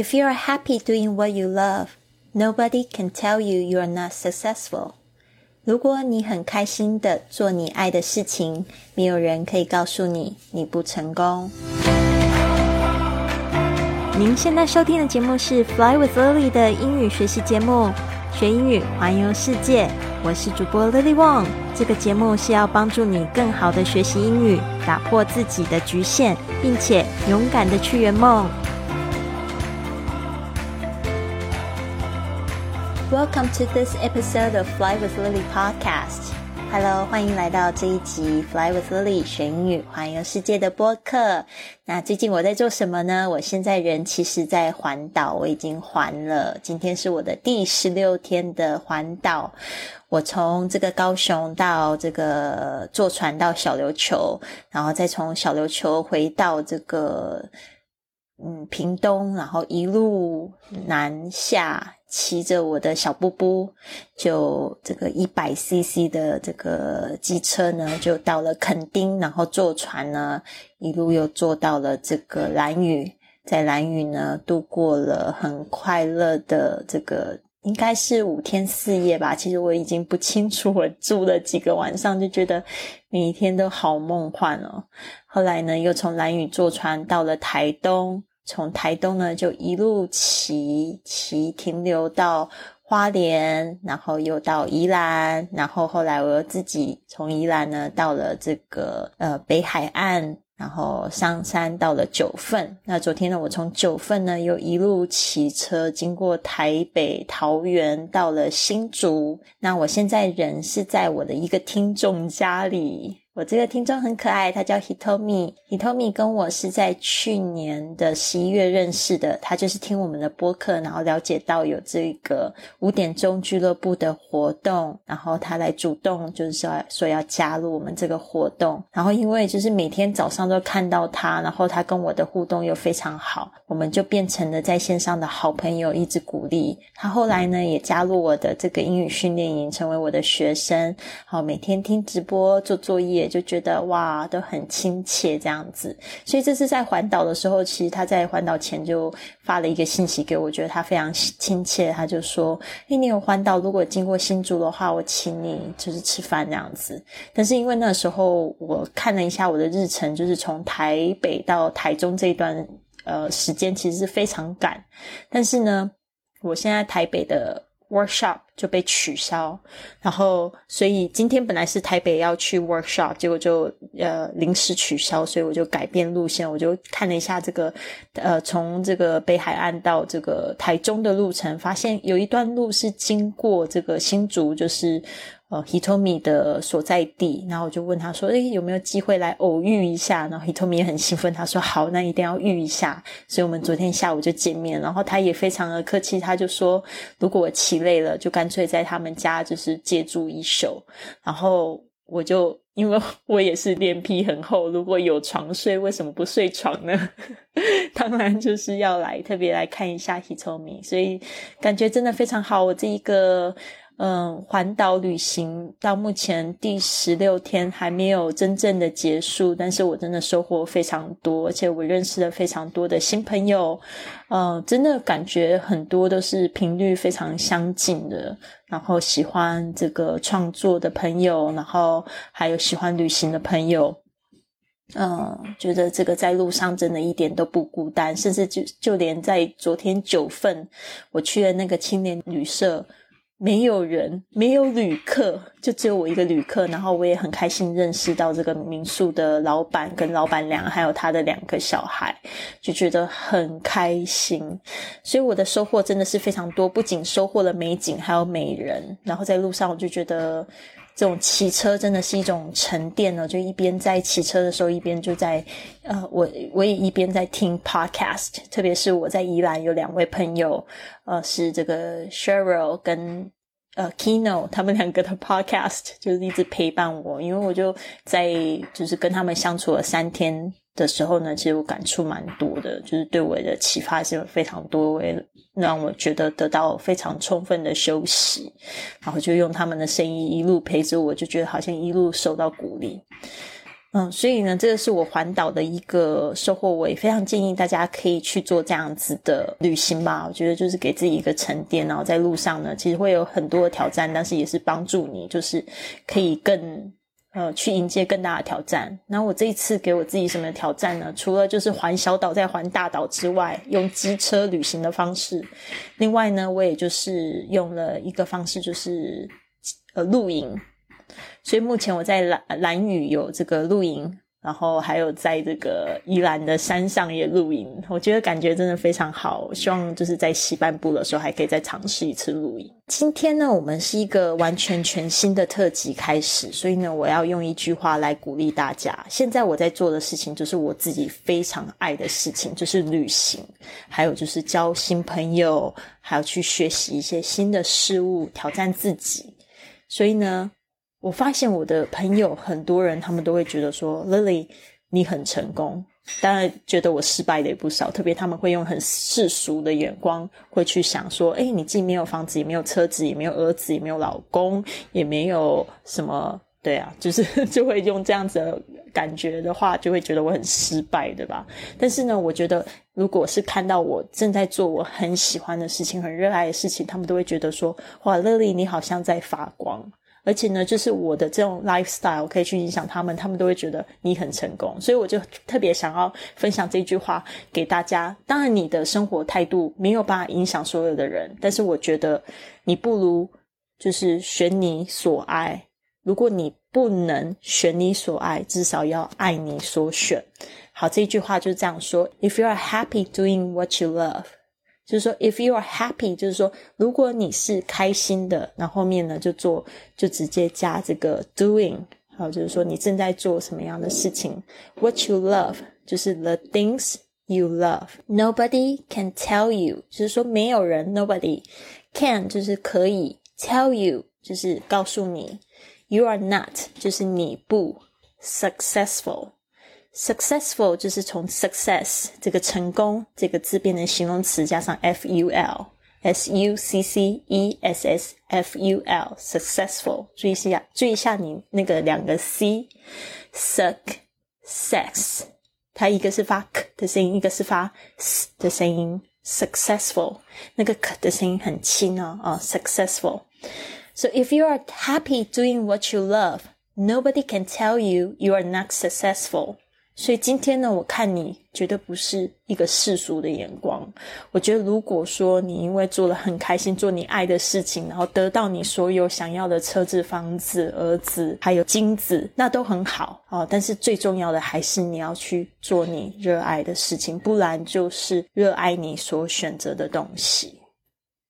If you are happy doing what you love, nobody can tell you you are not successful. 如果你很开心的做你爱的事情，没有人可以告诉你你不成功。您现在收听的节目是《Fly with Lily》的英语学习节目，学英语环游世界。我是主播 Lily Wong。这个节目是要帮助你更好的学习英语，打破自己的局限，并且勇敢的去圆梦。Welcome to this episode of Fly with Lily podcast. Hello，欢迎来到这一集 Fly with Lily 学英语环游世界的播客。那最近我在做什么呢？我现在人其实在环岛，我已经环了。今天是我的第十六天的环岛。我从这个高雄到这个坐船到小琉球，然后再从小琉球回到这个嗯屏东，然后一路南下。骑着我的小布布，就这个一百 CC 的这个机车呢，就到了垦丁，然后坐船呢，一路又坐到了这个兰屿，在兰屿呢度过了很快乐的这个，应该是五天四夜吧。其实我已经不清楚我住了几个晚上，就觉得每一天都好梦幻哦。后来呢，又从兰屿坐船到了台东。从台东呢，就一路骑骑停留到花莲，然后又到宜兰，然后后来我又自己从宜兰呢到了这个呃北海岸，然后上山到了九份。那昨天呢，我从九份呢又一路骑车经过台北、桃园，到了新竹。那我现在人是在我的一个听众家里。我这个听众很可爱，他叫 Hitomi。Hitomi 跟我是在去年的十一月认识的，他就是听我们的播客，然后了解到有这个五点钟俱乐部的活动，然后他来主动就是说说要加入我们这个活动。然后因为就是每天早上都看到他，然后他跟我的互动又非常好，我们就变成了在线上的好朋友，一直鼓励他。后来呢，也加入我的这个英语训练营，成为我的学生。好，每天听直播做作业。也就觉得哇，都很亲切这样子，所以这次在环岛的时候，其实他在环岛前就发了一个信息给我，觉得他非常亲切。他就说：“哎，你有环岛，如果经过新竹的话，我请你就是吃饭这样子。”但是因为那时候我看了一下我的日程，就是从台北到台中这一段呃时间其实是非常赶。但是呢，我现在台北的。workshop 就被取消，然后所以今天本来是台北要去 workshop，结果就呃临时取消，所以我就改变路线，我就看了一下这个呃从这个北海岸到这个台中的路程，发现有一段路是经过这个新竹，就是。呃，Hitomi 的所在地，然后我就问他说：“诶，有没有机会来偶遇一下？”然后 Hitomi 也很兴奋，他说：“好，那一定要遇一下。”所以，我们昨天下午就见面，然后他也非常的客气，他就说：“如果我骑累了，就干所以在他们家就是借住一宿。”然后我就因为我也是脸皮很厚，如果有床睡，为什么不睡床呢？当然就是要来特别来看一下 Hitomi，所以感觉真的非常好。我这一个。嗯，环岛旅行到目前第十六天还没有真正的结束，但是我真的收获非常多，而且我认识了非常多的新朋友。嗯，真的感觉很多都是频率非常相近的，然后喜欢这个创作的朋友，然后还有喜欢旅行的朋友。嗯，觉得这个在路上真的一点都不孤单，甚至就就连在昨天九份我去了那个青年旅社。没有人，没有旅客，就只有我一个旅客。然后我也很开心认识到这个民宿的老板跟老板娘，还有他的两个小孩，就觉得很开心。所以我的收获真的是非常多，不仅收获了美景，还有美人。然后在路上，我就觉得。这种骑车真的是一种沉淀呢，就一边在骑车的时候，一边就在呃，我我也一边在听 podcast，特别是我在宜兰有两位朋友，呃，是这个 Cheryl 跟呃 Kino，他们两个的 podcast 就是一直陪伴我，因为我就在就是跟他们相处了三天。的时候呢，其实我感触蛮多的，就是对我的启发是非常多，我也让我觉得得到非常充分的休息，然后就用他们的声音一路陪着我，就觉得好像一路受到鼓励。嗯，所以呢，这个是我环岛的一个收获，我也非常建议大家可以去做这样子的旅行吧。我觉得就是给自己一个沉淀，然后在路上呢，其实会有很多的挑战，但是也是帮助你，就是可以更呃去迎接更大的挑战。那我这一次给我自己什么挑战呢？除了就是环小岛再环大岛之外，用机车旅行的方式，另外呢，我也就是用了一个方式，就是呃露营。所以目前我在蓝蓝屿有这个露营，然后还有在这个宜兰的山上也露营，我觉得感觉真的非常好。希望就是在西半部的时候还可以再尝试一次露营。今天呢，我们是一个完全全新的特辑开始，所以呢，我要用一句话来鼓励大家。现在我在做的事情就是我自己非常爱的事情，就是旅行，还有就是交新朋友，还要去学习一些新的事物，挑战自己。所以呢。我发现我的朋友很多人，他们都会觉得说，Lily，你很成功。当然，觉得我失败的也不少。特别他们会用很世俗的眼光，会去想说，哎，你既没有房子，也没有车子，也没有儿子，也没有老公，也没有什么，对啊，就是 就会用这样子的感觉的话，就会觉得我很失败，对吧？但是呢，我觉得如果是看到我正在做我很喜欢的事情、很热爱的事情，他们都会觉得说，哇，Lily，你好像在发光。而且呢，就是我的这种 lifestyle 可以去影响他们，他们都会觉得你很成功，所以我就特别想要分享这句话给大家。当然，你的生活态度没有办法影响所有的人，但是我觉得你不如就是选你所爱。如果你不能选你所爱，至少要爱你所选。好，这句话就是这样说：If you are happy doing what you love。就是说，if you are happy，就是说，如果你是开心的，那后面呢就做，就直接加这个 doing，好，就是说你正在做什么样的事情。What you love，就是 the things you love。Nobody can tell you，就是说没有人，nobody can，就是可以 tell you，就是告诉你，you are not，就是你不 successful。 successful 就是从 success 这个成功这个字变成形容词，加上 f u l s u c c e s s f u l successful。注意一下，注意一下你那个两个 c success，它一个是发 k 的声音，一个是发 s 的声音。successful 那个 k 的声音很轻哦，啊，successful。So if you are happy doing what you love, nobody can tell you you are not successful. 所以今天呢，我看你绝对不是一个世俗的眼光。我觉得，如果说你因为做了很开心，做你爱的事情，然后得到你所有想要的车子、房子、儿子，还有金子，那都很好哦。但是最重要的还是你要去做你热爱的事情，不然就是热爱你所选择的东西。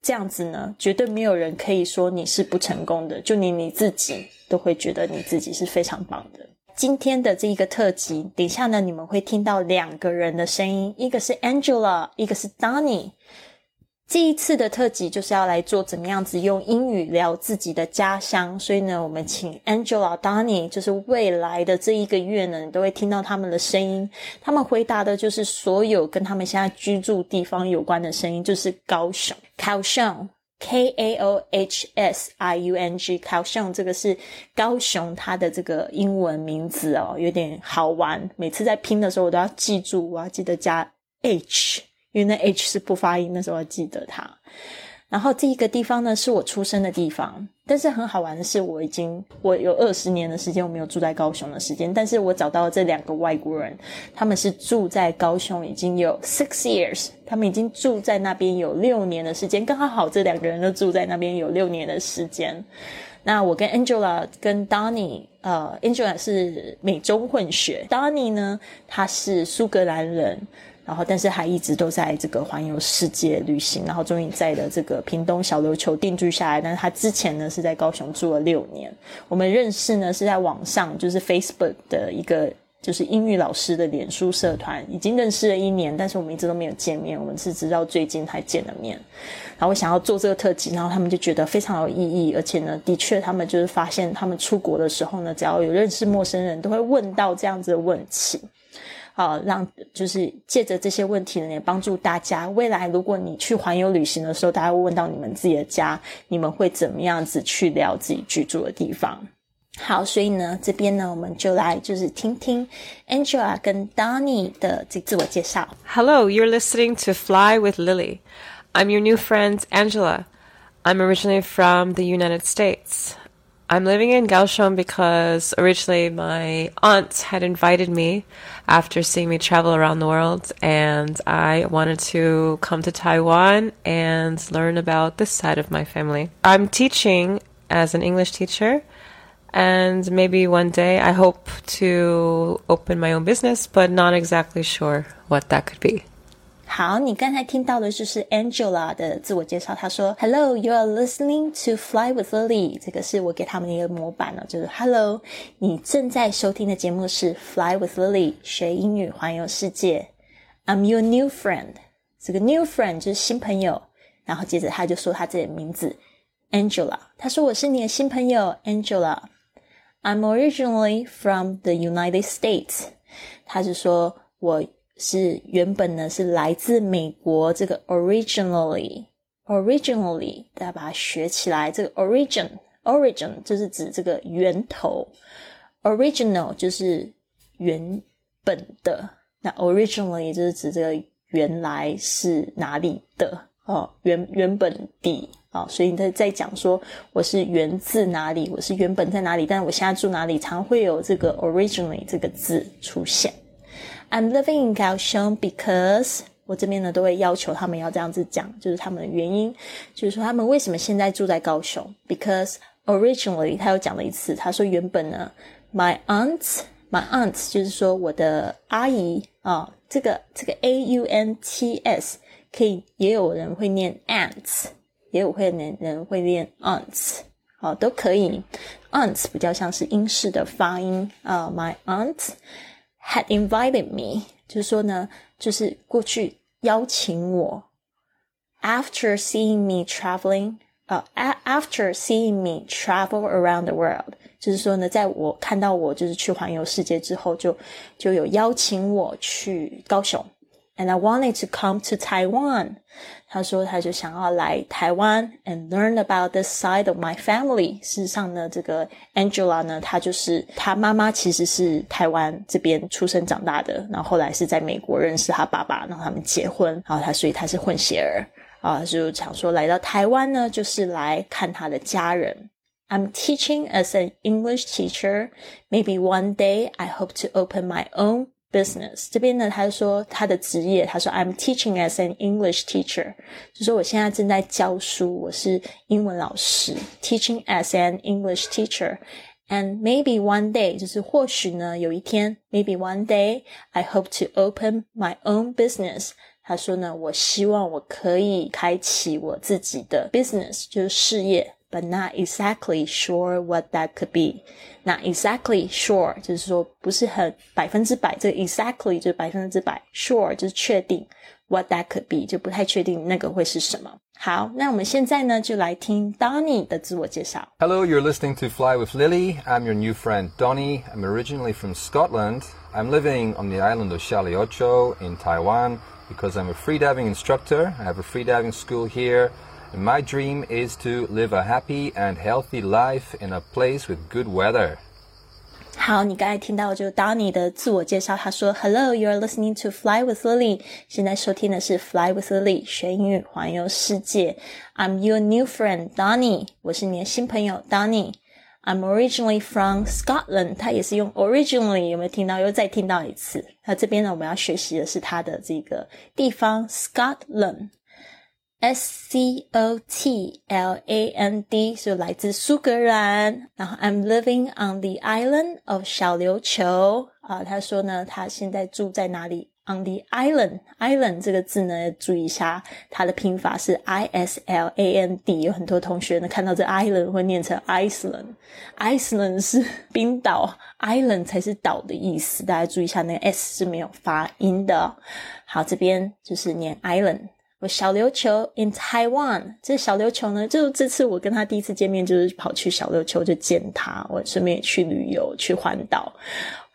这样子呢，绝对没有人可以说你是不成功的，就你你自己都会觉得你自己是非常棒的。今天的这一个特辑，等一下呢，你们会听到两个人的声音，一个是 Angela，一个是 Donny。这一次的特辑就是要来做怎么样子用英语聊自己的家乡，所以呢，我们请 Angela、Donny，就是未来的这一个月呢，你都会听到他们的声音。他们回答的就是所有跟他们现在居住地方有关的声音，就是高雄，高雄。K A O H S I U N G，高雄这个是高雄，它的这个英文名字哦，有点好玩。每次在拼的时候，我都要记住，我要记得加 H，因为那 H 是不发音，那时候要记得它。然后这一个地方呢，是我出生的地方。但是很好玩的是，我已经我有二十年的时间我没有住在高雄的时间。但是我找到了这两个外国人，他们是住在高雄已经有 six years，他们已经住在那边有六年的时间。刚好好，这两个人都住在那边有六年的时间。那我跟 Angela 跟 Donny，呃，Angela 是美中混血，Donny 呢，他是苏格兰人。然后，但是还一直都在这个环游世界旅行，然后终于在的这个屏东小琉球定居下来。但是他之前呢是在高雄住了六年。我们认识呢是在网上，就是 Facebook 的一个就是英语老师的脸书社团，已经认识了一年，但是我们一直都没有见面。我们是直到最近才见了面。然后我想要做这个特辑，然后他们就觉得非常有意义，而且呢，的确他们就是发现他们出国的时候呢，只要有认识陌生人，都会问到这样子的问题。好，让就是借着这些问题呢，也帮助大家。未来如果你去环游旅行的时候，大家会问到你们自己的家，你们会怎么样子去聊自己居住的地方？好，所以呢，这边呢，我们就来就是听听 Angela 跟 Donny 的这自我介绍。Hello, you're listening to Fly with Lily. I'm your new friend, Angela. I'm originally from the United States. I'm living in Kaohsiung because originally my aunt had invited me after seeing me travel around the world, and I wanted to come to Taiwan and learn about this side of my family. I'm teaching as an English teacher, and maybe one day I hope to open my own business, but not exactly sure what that could be. 好，你刚才听到的就是 Angela 的自我介绍。她说：“Hello, you are listening to Fly with Lily。”这个是我给他们的一个模板呢，就是 “Hello，你正在收听的节目是 Fly with Lily，学英语环游世界。I'm your new friend。这个 new friend 就是新朋友。然后接着他就说他自己的名字 Angela。他说我是你的新朋友 Angela。I'm originally from the United States。他是说我。是原本呢是来自美国，这个 originally，originally，大家把它学起来。这个 origin，origin 就是指这个源头，original 就是原本的，那 originally 就是指这个原来是哪里的哦，原原本地啊、哦，所以他在讲说我是源自哪里，我是原本在哪里，但是我现在住哪里，常会有这个 originally 这个字出现。I'm living in Kaohsiung because 我这边呢都会要求他们要这样子讲，就是他们的原因，就是说他们为什么现在住在高雄？Because originally 他又讲了一次，他说原本呢，my aunts，my aunts，就是说我的阿姨啊，这个这个 a u n t s 可以也有人会念 aunts，也有会人人会念 aunts，好都可以，aunts 比较像是英式的发音啊，my aunts。had invited me，就是说呢，就是过去邀请我。After seeing me traveling，呃、uh,，after seeing me travel around the world，就是说呢，在我看到我就是去环游世界之后，就就有邀请我去高雄。 And I wanted to come to Taiwan。他说他就想要来台湾，and learn about this side of my family。事实上呢，这个 Angela 呢，她就是她妈妈其实是台湾这边出生长大的，然后后来是在美国认识她爸爸，然后他们结婚，然后她所以她是混血儿啊，就想说来到台湾呢，就是来看她的家人。I'm teaching as an English teacher. Maybe one day I hope to open my own business 这边呢，他说他的职业，他说 I'm teaching as an English teacher，就说我现在正在教书，我是英文老师，teaching as an English teacher，and maybe one day，就是或许呢有一天，maybe one day I hope to open my own business。他说呢，我希望我可以开启我自己的 business，就是事业。but not exactly sure what that could be. Not exactly sure 就是说不是很百分之百，这个 exactly 就是百分之百，sure 就是确定，what that could be 就不太确定那个会是什么。好，那我们现在呢就来听 Donnie 的自我介绍。 Hello, you're listening to Fly with Lily. I'm your new friend Donny. I'm originally from Scotland. I'm living on the island of Shaliocho in Taiwan because I'm a freediving instructor. I have a freediving school here. And my dream is to live a happy and healthy life in a place with good weather. 好，你刚才听到就是 Donnie 的自我介绍，他说：“Hello, you are listening to Fly with Lily。现在收听的是 Fly with Lily 学英语环游世界。I'm your new friend Donnie，我是你的新朋友 Donnie。I'm originally from Scotland，他也是用 originally，有没有听到？又再听到一次。那这边呢，我们要学习的是它的这个地方 Scotland。 S C O T L A N D 是来自苏格兰，然后 I'm living on the island of 小琉球啊。他说呢，他现在住在哪里？On the island，island 这个字呢，注意一下，它的拼法是 I S L A N D。有很多同学呢看到这 island 会念成 Iceland，Iceland 是冰岛，island 才是岛的意思。大家注意一下，那个 S 是没有发音的。好，这边就是念 island。我小琉球 in Taiwan，这小琉球呢，就这次我跟他第一次见面，就是跑去小琉球就见他，我顺便也去旅游去环岛，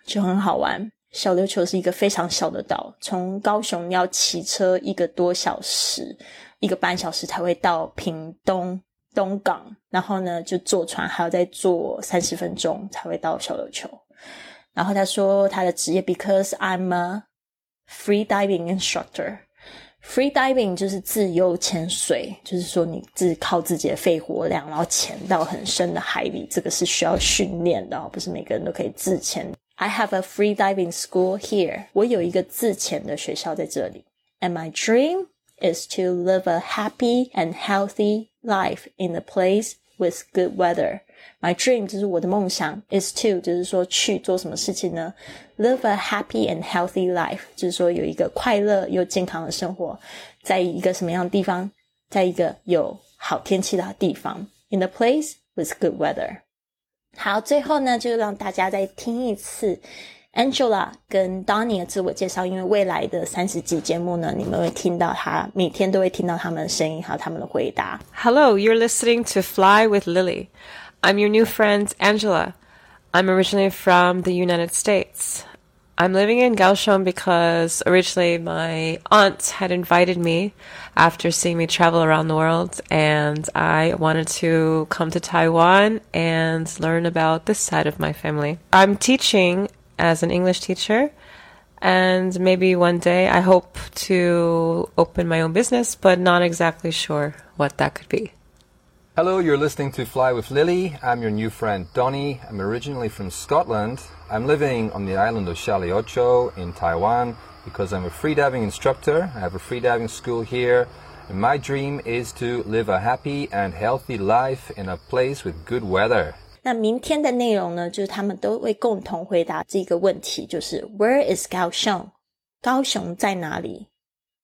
就很好玩。小琉球是一个非常小的岛，从高雄要骑车一个多小时，一个半小时才会到屏东东港，然后呢就坐船还要再坐三十分钟才会到小琉球。然后他说他的职业，because I'm a free diving instructor。free diving 就是自由潜水，就是说你自靠自己的肺活量，然后潜到很深的海里，这个是需要训练的，不是每个人都可以自潜。I have a free diving school here。我有一个自潜的学校在这里。And my dream is to live a happy and healthy life in a place with good weather. My dream 就是我的梦想，is to 就是说去做什么事情呢？Live a happy and healthy life 就是说有一个快乐又健康的生活，在一个什么样的地方？在一个有好天气的地方，in a place with good weather。好，最后呢，就让大家再听一次 Angela 跟 Donny 的自我介绍，因为未来的三十集节目呢，你们会听到他每天都会听到他们的声音，还有他们的回答。Hello, you're listening to Fly with Lily. I'm your new friend, Angela. I'm originally from the United States. I'm living in Kaohsiung because originally my aunt had invited me after seeing me travel around the world, and I wanted to come to Taiwan and learn about this side of my family. I'm teaching as an English teacher, and maybe one day I hope to open my own business, but not exactly sure what that could be. Hello, you're listening to Fly with Lily. I'm your new friend Donny. I'm originally from Scotland. I'm living on the island of Shaliocho in Taiwan because I'm a freediving instructor. I have a freediving school here. And my dream is to live a happy and healthy life in a place with good weather. 那明天的内容呢，就是他们都会共同回答这个问题，就是 Where is 高雄？高雄在哪里？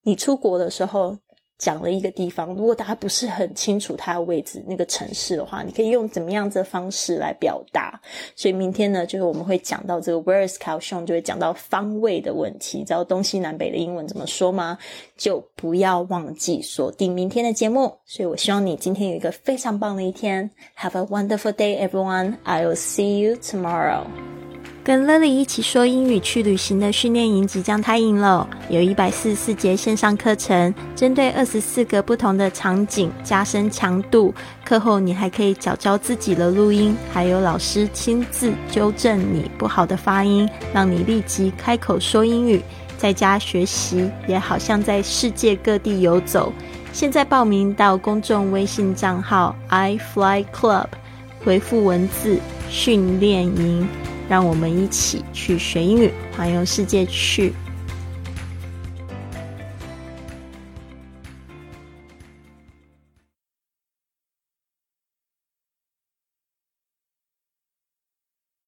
你出国的时候 讲了一个地方，如果大家不是很清楚它的位置，那个城市的话，你可以用怎么样子的方式来表达？所以明天呢，就是我们会讲到这个 Where is 高雄，就会讲到方位的问题。知道东西南北的英文怎么说吗？就不要忘记锁定明天的节目。所以我希望你今天有一个非常棒的一天。Have a wonderful day, everyone. I will see you tomorrow. 跟 Lily 一起说英语去旅行的训练营即将开营喽！有一百四十四节线上课程，针对二十四个不同的场景加深强度。课后你还可以找教自己的录音，还有老师亲自纠正你不好的发音，让你立即开口说英语。在家学习也好像在世界各地游走。现在报名到公众微信账号 i fly club，回复文字训练营。让我们一起去学英语，环游世界去。